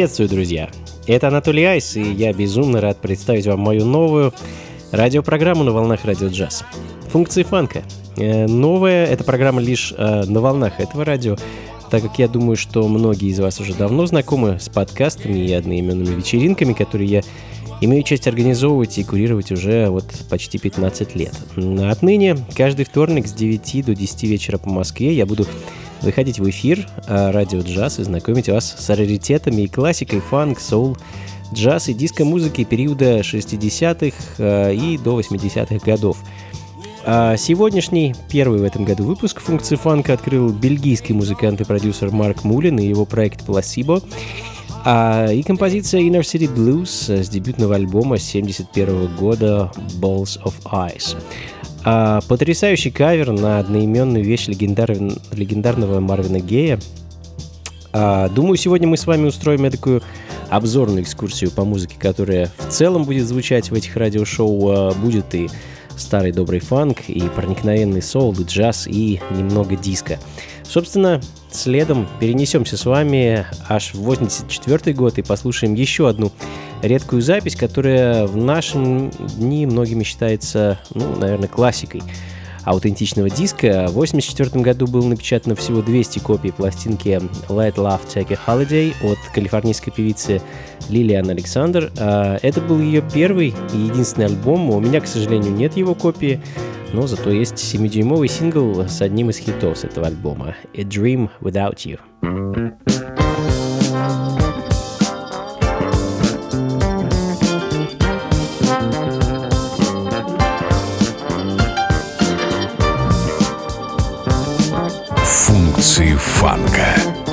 Приветствую, друзья! Это Анатолий Айс, и я безумно рад представить вам мою новую радиопрограмму на волнах радио джаз. Функции фанка. Э, новая эта программа лишь э, на волнах этого радио, так как я думаю, что многие из вас уже давно знакомы с подкастами и одноименными вечеринками, которые я имею честь организовывать и курировать уже вот почти 15 лет. Отныне каждый вторник с 9 до 10 вечера по Москве я буду выходить в эфир а, радио джаз и знакомить вас с раритетами и классикой фанк, соул, джаз и диско-музыки периода 60-х а, и до 80-х годов. А сегодняшний, первый в этом году выпуск функции фанка открыл бельгийский музыкант и продюсер Марк Мулин и его проект Placebo. А, и композиция Inner City Blues с дебютного альбома 71 года Balls of Ice. А, потрясающий кавер на одноименную вещь легендар... легендарного Марвина Гея. А, думаю, сегодня мы с вами устроим такую обзорную экскурсию по музыке, которая в целом будет звучать в этих радиошоу. А, будет и старый добрый фанк, и проникновенный соул, и джаз, и немного диска. Собственно, следом. Перенесемся с вами аж в 84 год и послушаем еще одну редкую запись, которая в нашем дни многими считается, ну, наверное, классикой аутентичного диска. В 1984 году было напечатано всего 200 копий пластинки Let Love Take a Holiday от калифорнийской певицы Лилиан Александр. Это был ее первый и единственный альбом. У меня, к сожалению, нет его копии, но зато есть 7-дюймовый сингл с одним из хитов с этого альбома «A Dream Without You».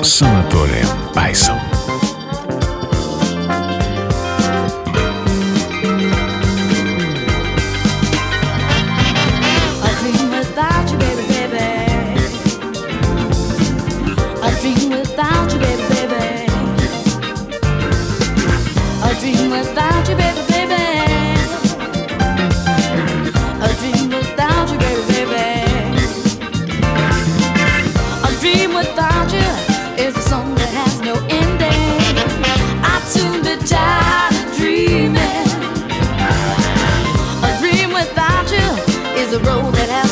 С Анатолием Айсом. road that has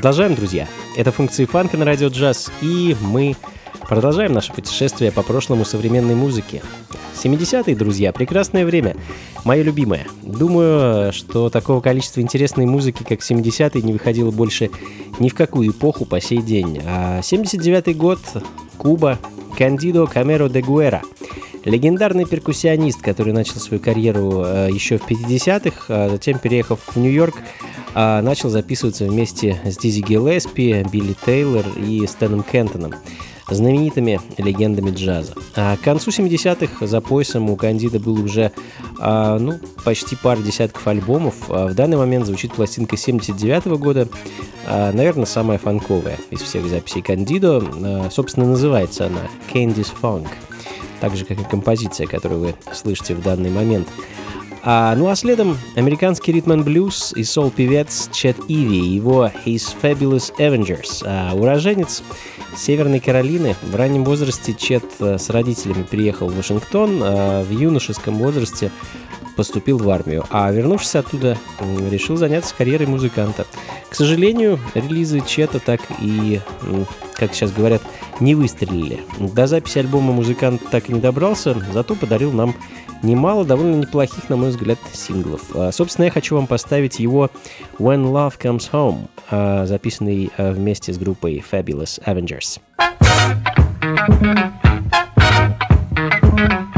Продолжаем, друзья. Это функции фанка на радио джаз, и мы продолжаем наше путешествие по прошлому современной музыки. 70-е, друзья, прекрасное время. Мое любимое. Думаю, что такого количества интересной музыки, как 70-е, не выходило больше ни в какую эпоху по сей день. А 79-й год, Куба, Кандидо Камеро де Гуэра. Легендарный перкуссионист, который начал свою карьеру э, еще в 50-х, а затем, переехав в Нью-Йорк, э, начал записываться вместе с Дизи Гиллеспи, Билли Тейлор и Стэном Кентоном знаменитыми легендами джаза. А к концу 70-х за поясом у Кандида был уже а, ну, почти пара десятков альбомов. А в данный момент звучит пластинка 79 -го года, а, наверное, самая фанковая из всех записей Кандидо. А, собственно, называется она Candy's Funk, так же, как и композиция, которую вы слышите в данный момент. А, ну а следом американский ритм блюз и сол-певец Чет Иви, его His Fabulous Avengers, а, уроженец Северной Каролины. В раннем возрасте Чет э, с родителями приехал в Вашингтон, а в юношеском возрасте поступил в армию, а вернувшись оттуда, решил заняться карьерой музыканта. К сожалению, релизы Чета так и, как сейчас говорят, не выстрелили. До записи альбома музыкант так и не добрался, зато подарил нам немало довольно неплохих, на мой взгляд, синглов. А, собственно, я хочу вам поставить его When Love Comes Home, а, записанный а, вместе с группой Fabulous Avengers. When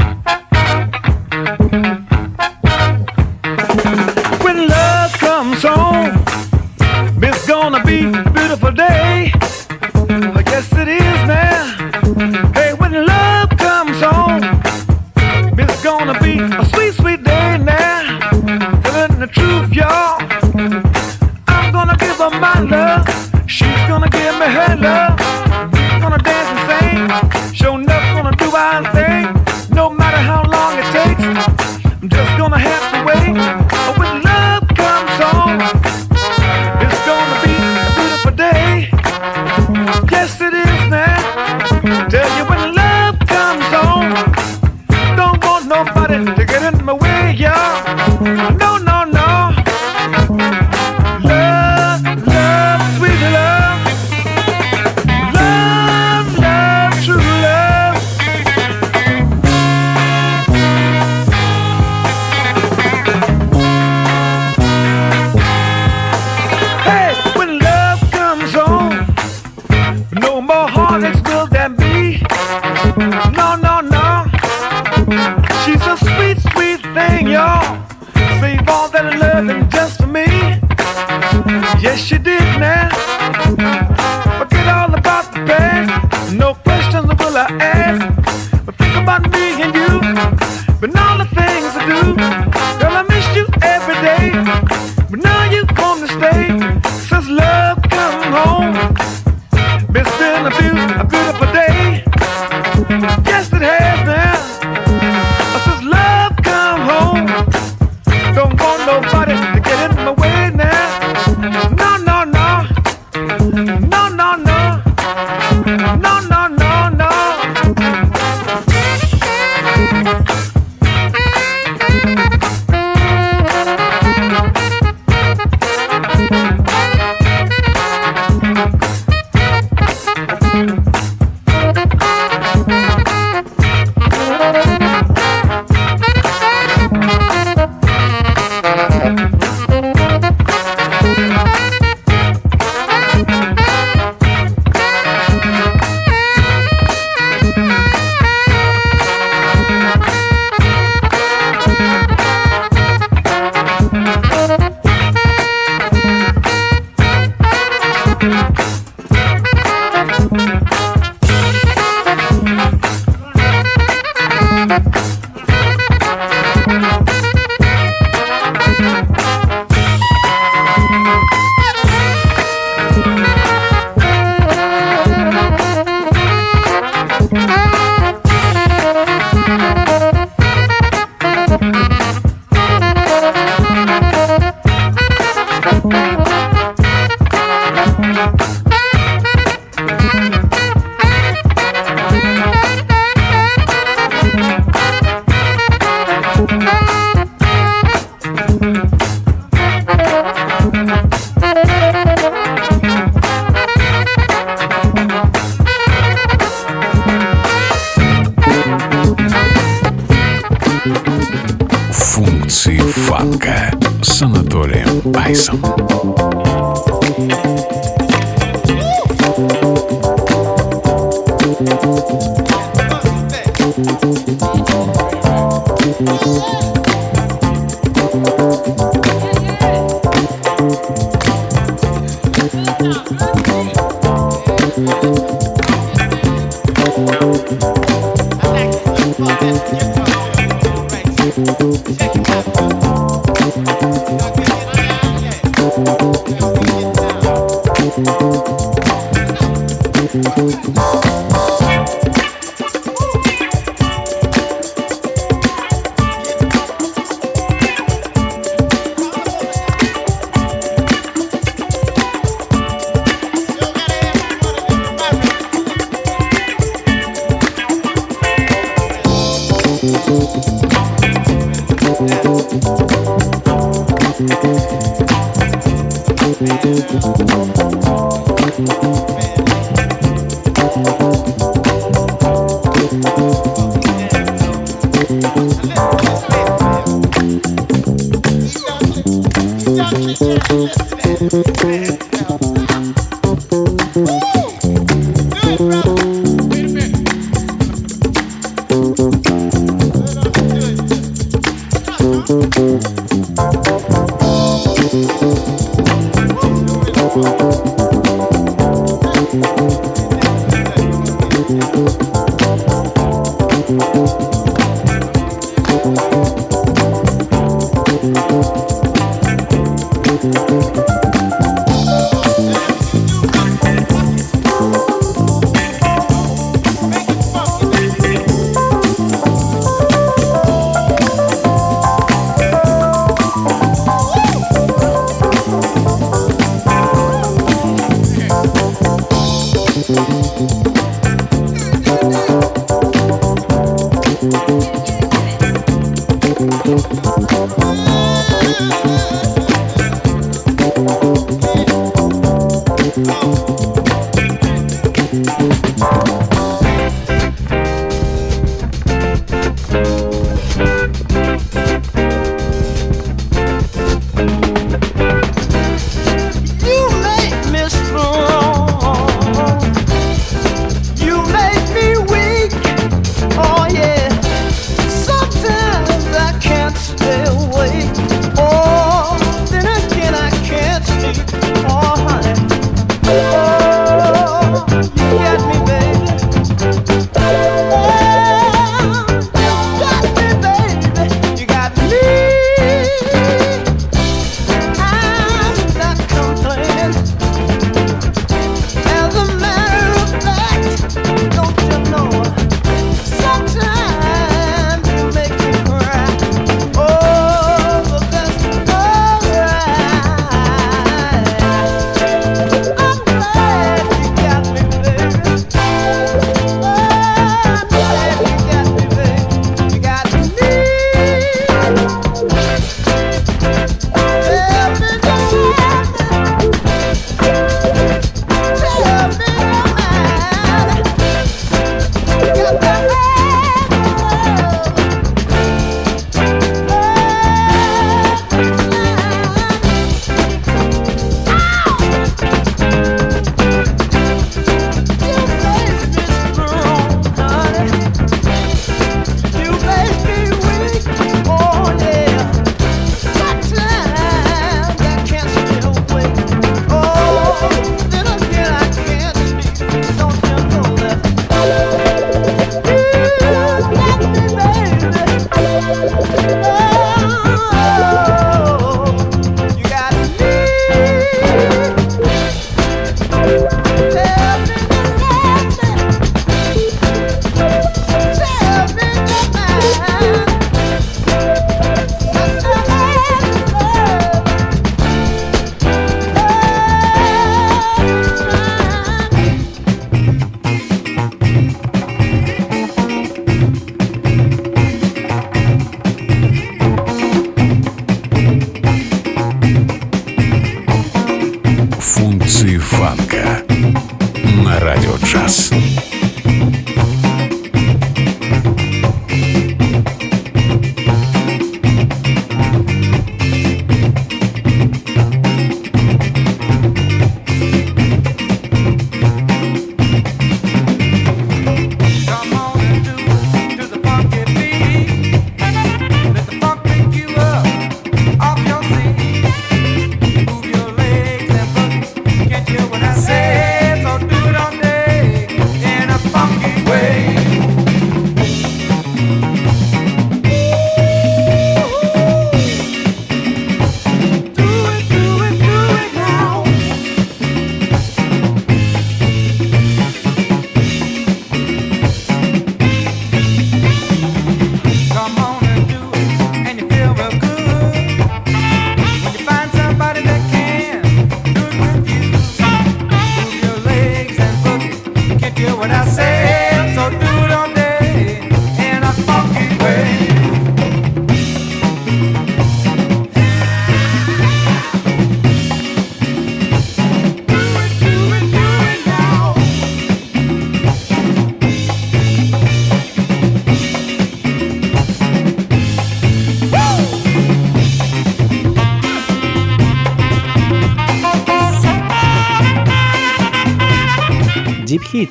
Айсом. Deep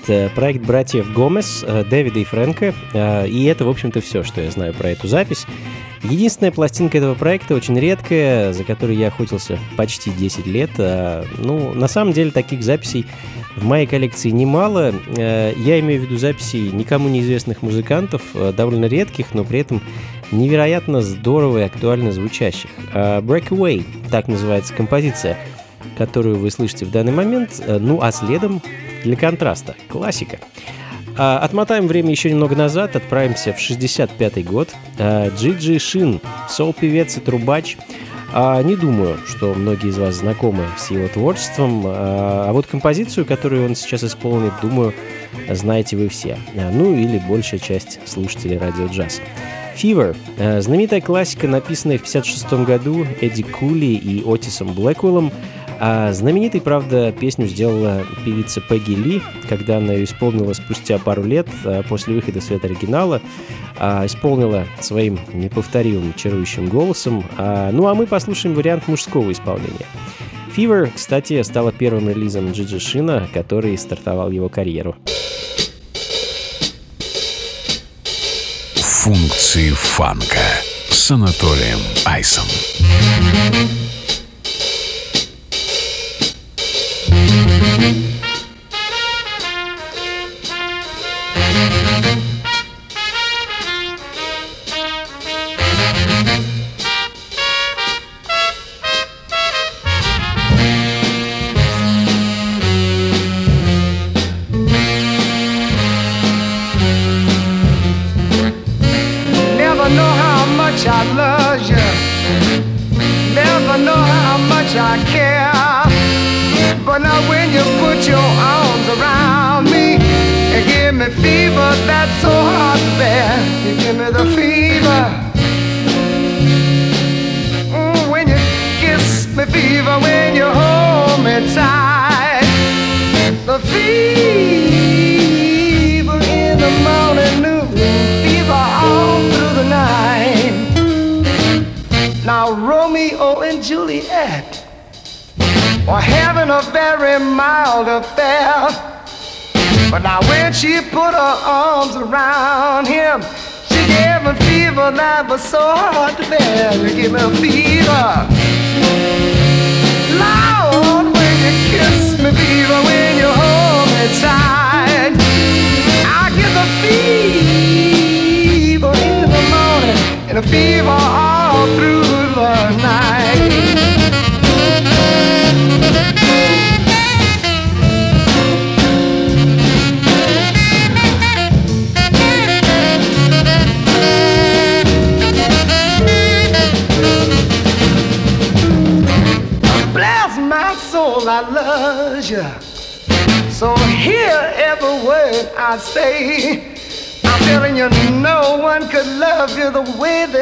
проект братьев Гомес, Дэвида и Фрэнка, и это, в общем-то, все, что я знаю про эту запись. Единственная пластинка этого проекта очень редкая, за которой я охотился почти 10 лет. Ну, на самом деле, таких записей в моей коллекции немало. Я имею в виду записи никому неизвестных музыкантов, довольно редких, но при этом невероятно здорово и актуально звучащих. Breakaway, так называется композиция – которую вы слышите в данный момент. Э, ну а следом для контраста классика. А, отмотаем время еще немного назад, отправимся в 65 год. А, Джиджи Шин, сол-певец и трубач. А, не думаю, что многие из вас знакомы с его творчеством, а, вот композицию, которую он сейчас исполнит, думаю, знаете вы все. Ну или большая часть слушателей радио джаз. Fever – знаменитая классика, написанная в 1956 году Эдди Кули и Отисом Блэквеллом – а знаменитый, правда, песню сделала певица Пегги Ли, когда она ее исполнила спустя пару лет а, после выхода в свет оригинала. А, исполнила своим неповторимым чарующим голосом. А, ну а мы послушаем вариант мужского исполнения. Fever, кстати, стала первым релизом Джиджи Шина, который стартовал его карьеру. Функции фанка с Анатолием Айсом.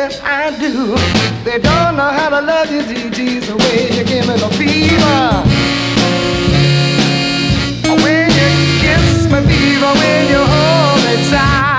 That I do. They don't know how to love you, GG's, the way you give me the fever. When you kiss me, fever, when you hold me tight.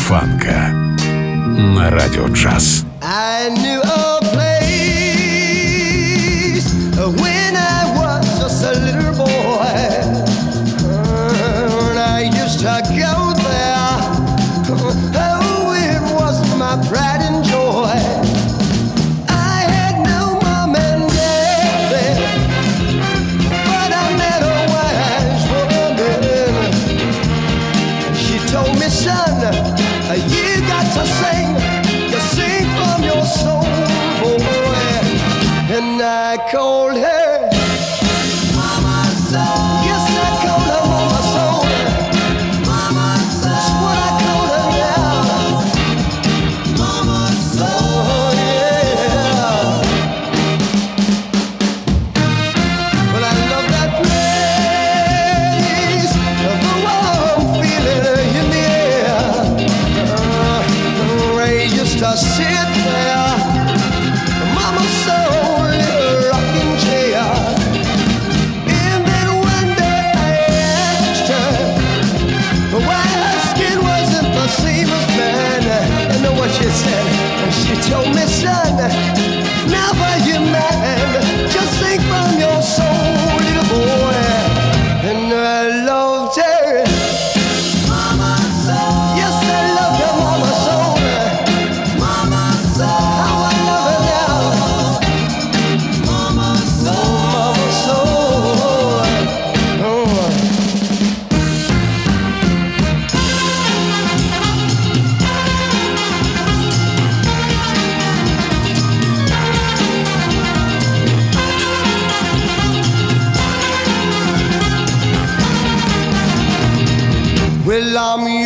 фанка на радио джаз. I knew a place where I mean.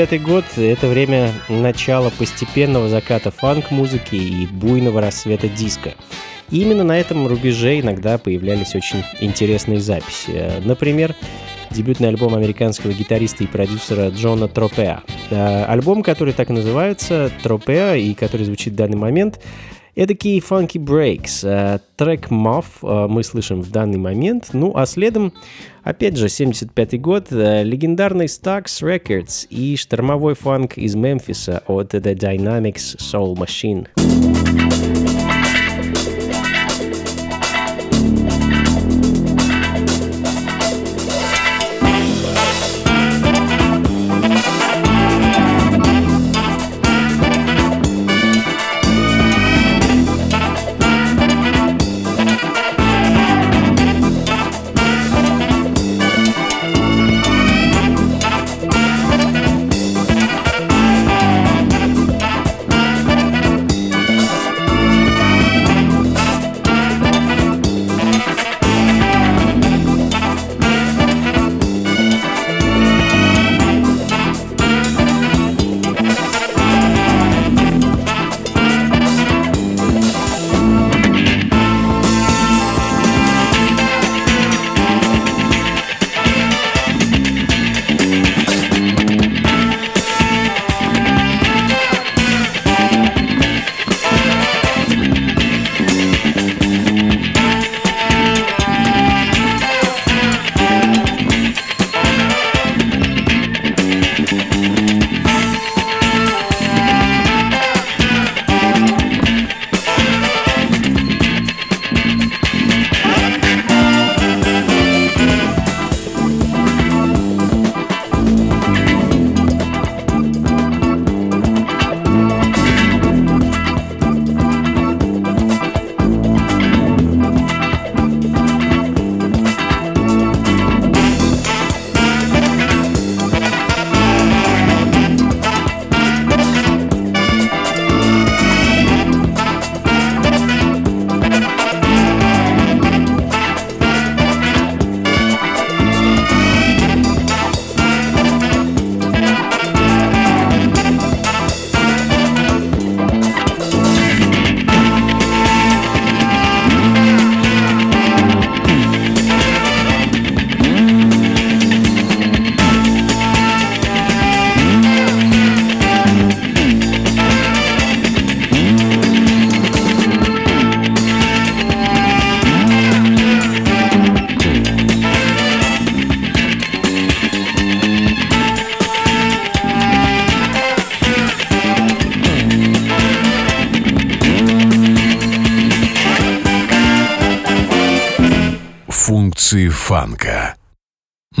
75 год — это время начала постепенного заката фанк-музыки и буйного рассвета диска. И именно на этом рубеже иногда появлялись очень интересные записи. Например, дебютный альбом американского гитариста и продюсера Джона Тропеа. Э, альбом, который так и называется, Тропеа, и который звучит в данный момент, Эдакий Funky Breaks. Э, трек Muff э, мы слышим в данный момент. Ну, а следом, опять же, 75-й год, легендарный Stax Records и штормовой фанк из Мемфиса от The Dynamics Soul Machine.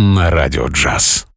На радио джаз.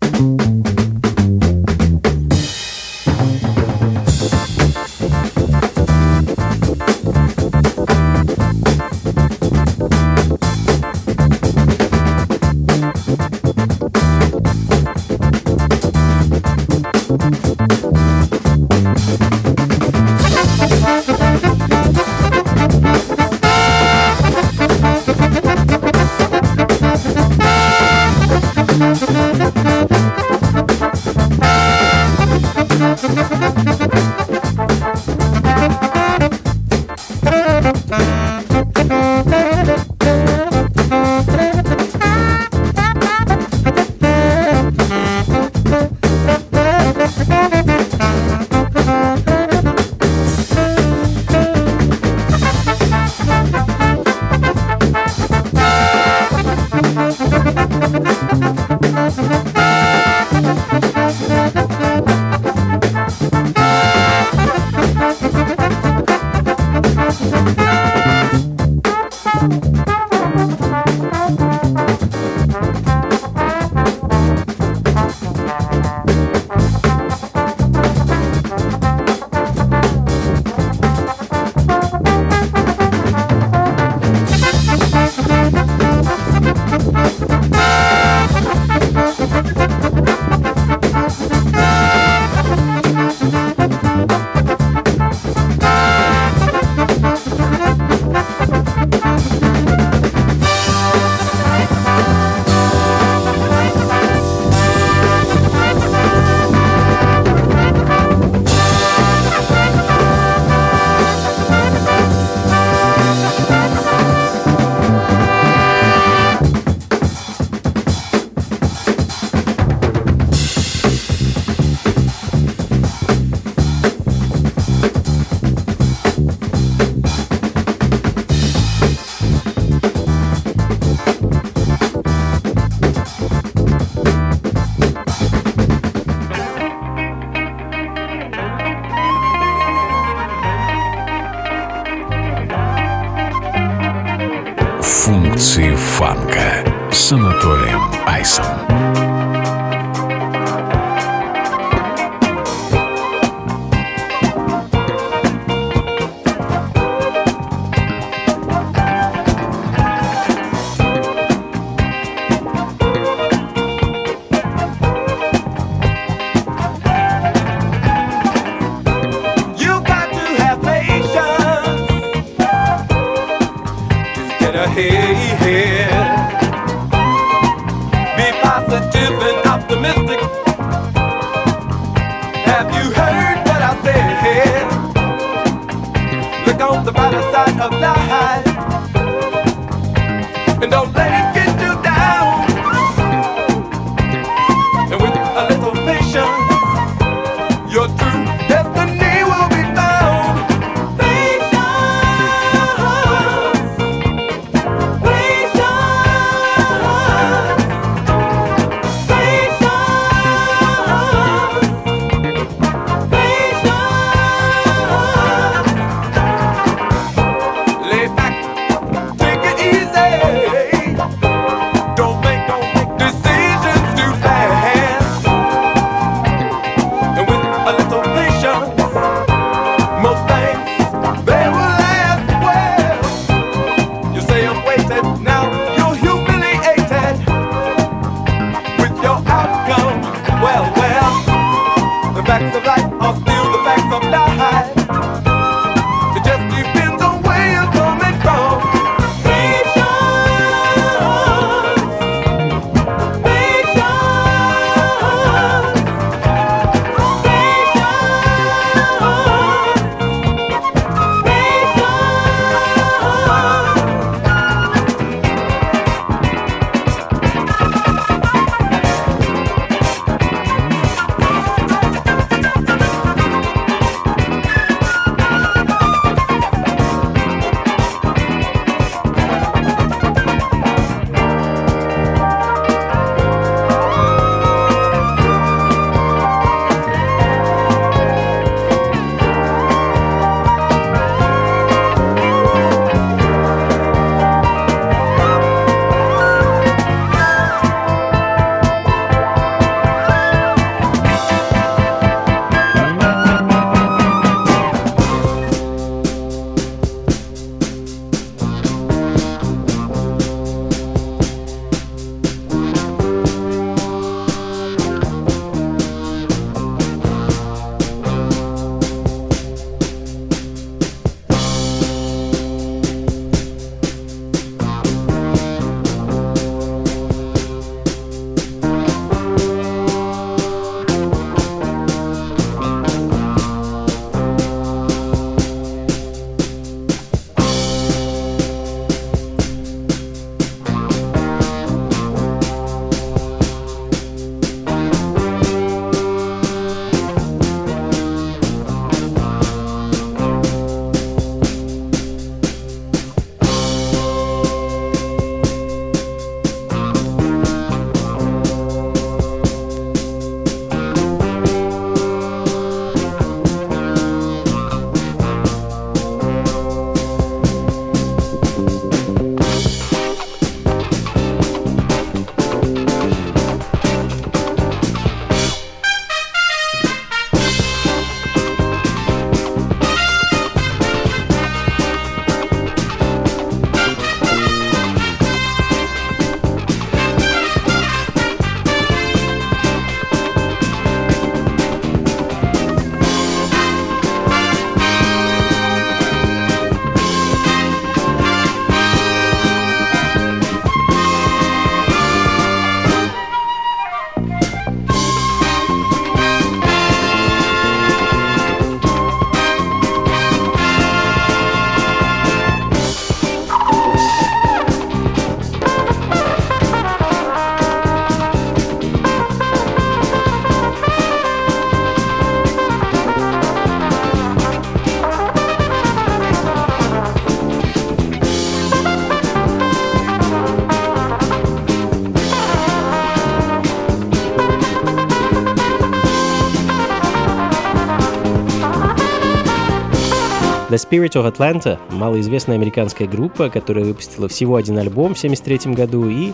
The Spirit of Atlanta — малоизвестная американская группа, которая выпустила всего один альбом в 1973 году, и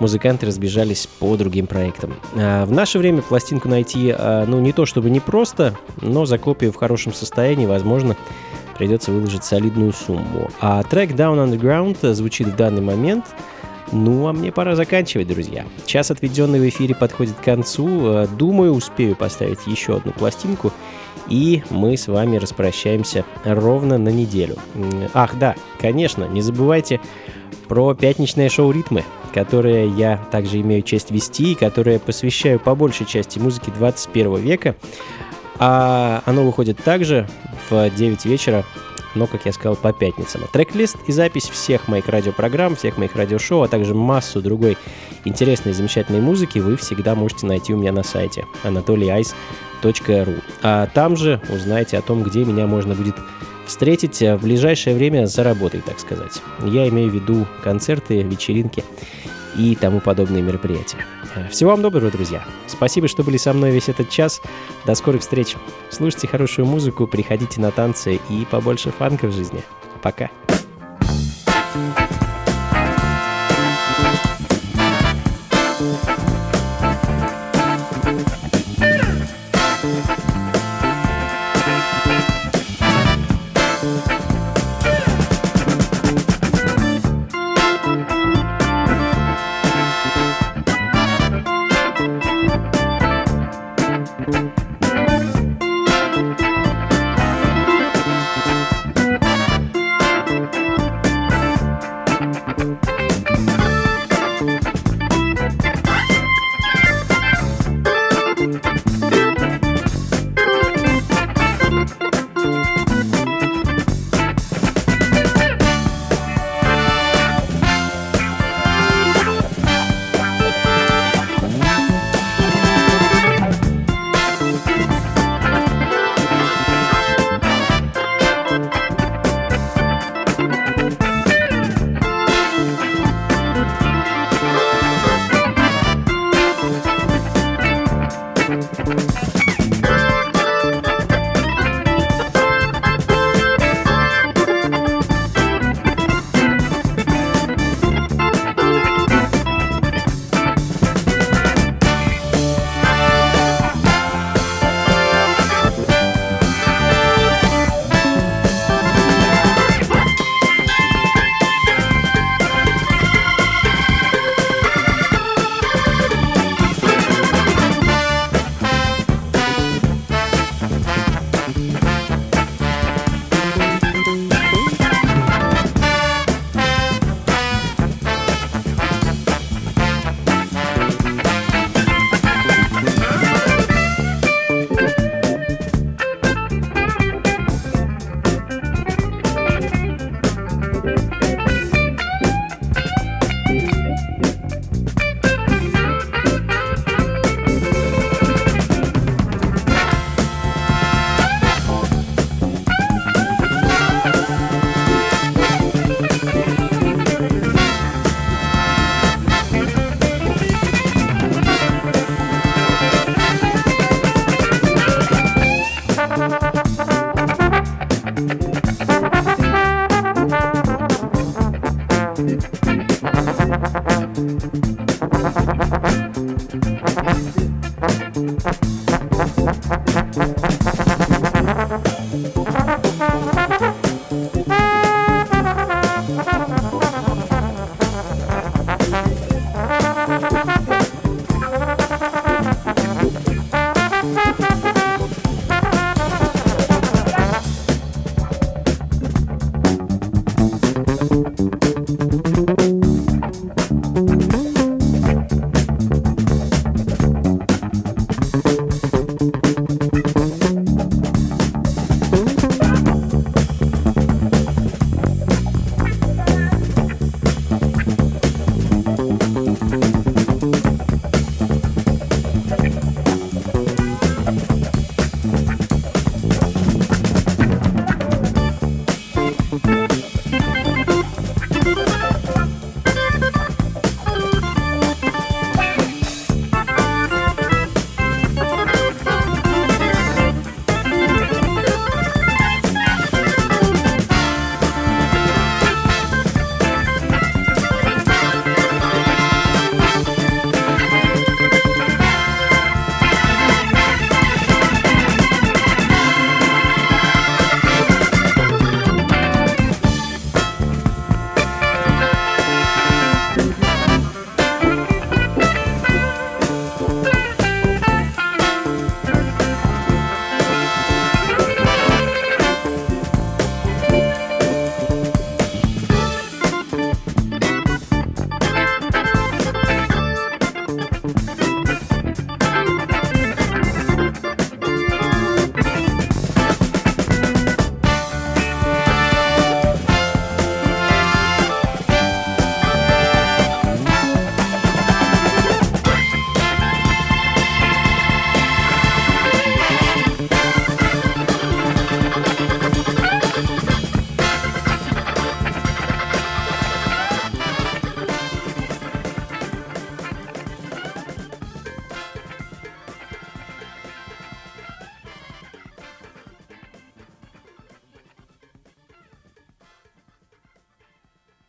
музыканты разбежались по другим проектам. А в наше время пластинку найти, а, ну, не то чтобы непросто, но за копию в хорошем состоянии, возможно, придется выложить солидную сумму. А трек Down Underground звучит в данный момент — ну, а мне пора заканчивать, друзья. Час, отведенный в эфире, подходит к концу. Думаю, успею поставить еще одну пластинку. И мы с вами распрощаемся ровно на неделю. Ах, да, конечно, не забывайте про пятничное шоу «Ритмы», которое я также имею честь вести и которое посвящаю по большей части музыке 21 века. А оно выходит также в 9 вечера но, как я сказал, по пятницам. Трек-лист и запись всех моих радиопрограмм, всех моих радиошоу, а также массу другой интересной и замечательной музыки вы всегда можете найти у меня на сайте anatolyice.ru. А там же узнаете о том, где меня можно будет встретить в ближайшее время за работой, так сказать. Я имею в виду концерты, вечеринки и тому подобные мероприятия. Всего вам доброго, друзья. Спасибо, что были со мной весь этот час. До скорых встреч. Слушайте хорошую музыку, приходите на танцы и побольше фанка в жизни. Пока.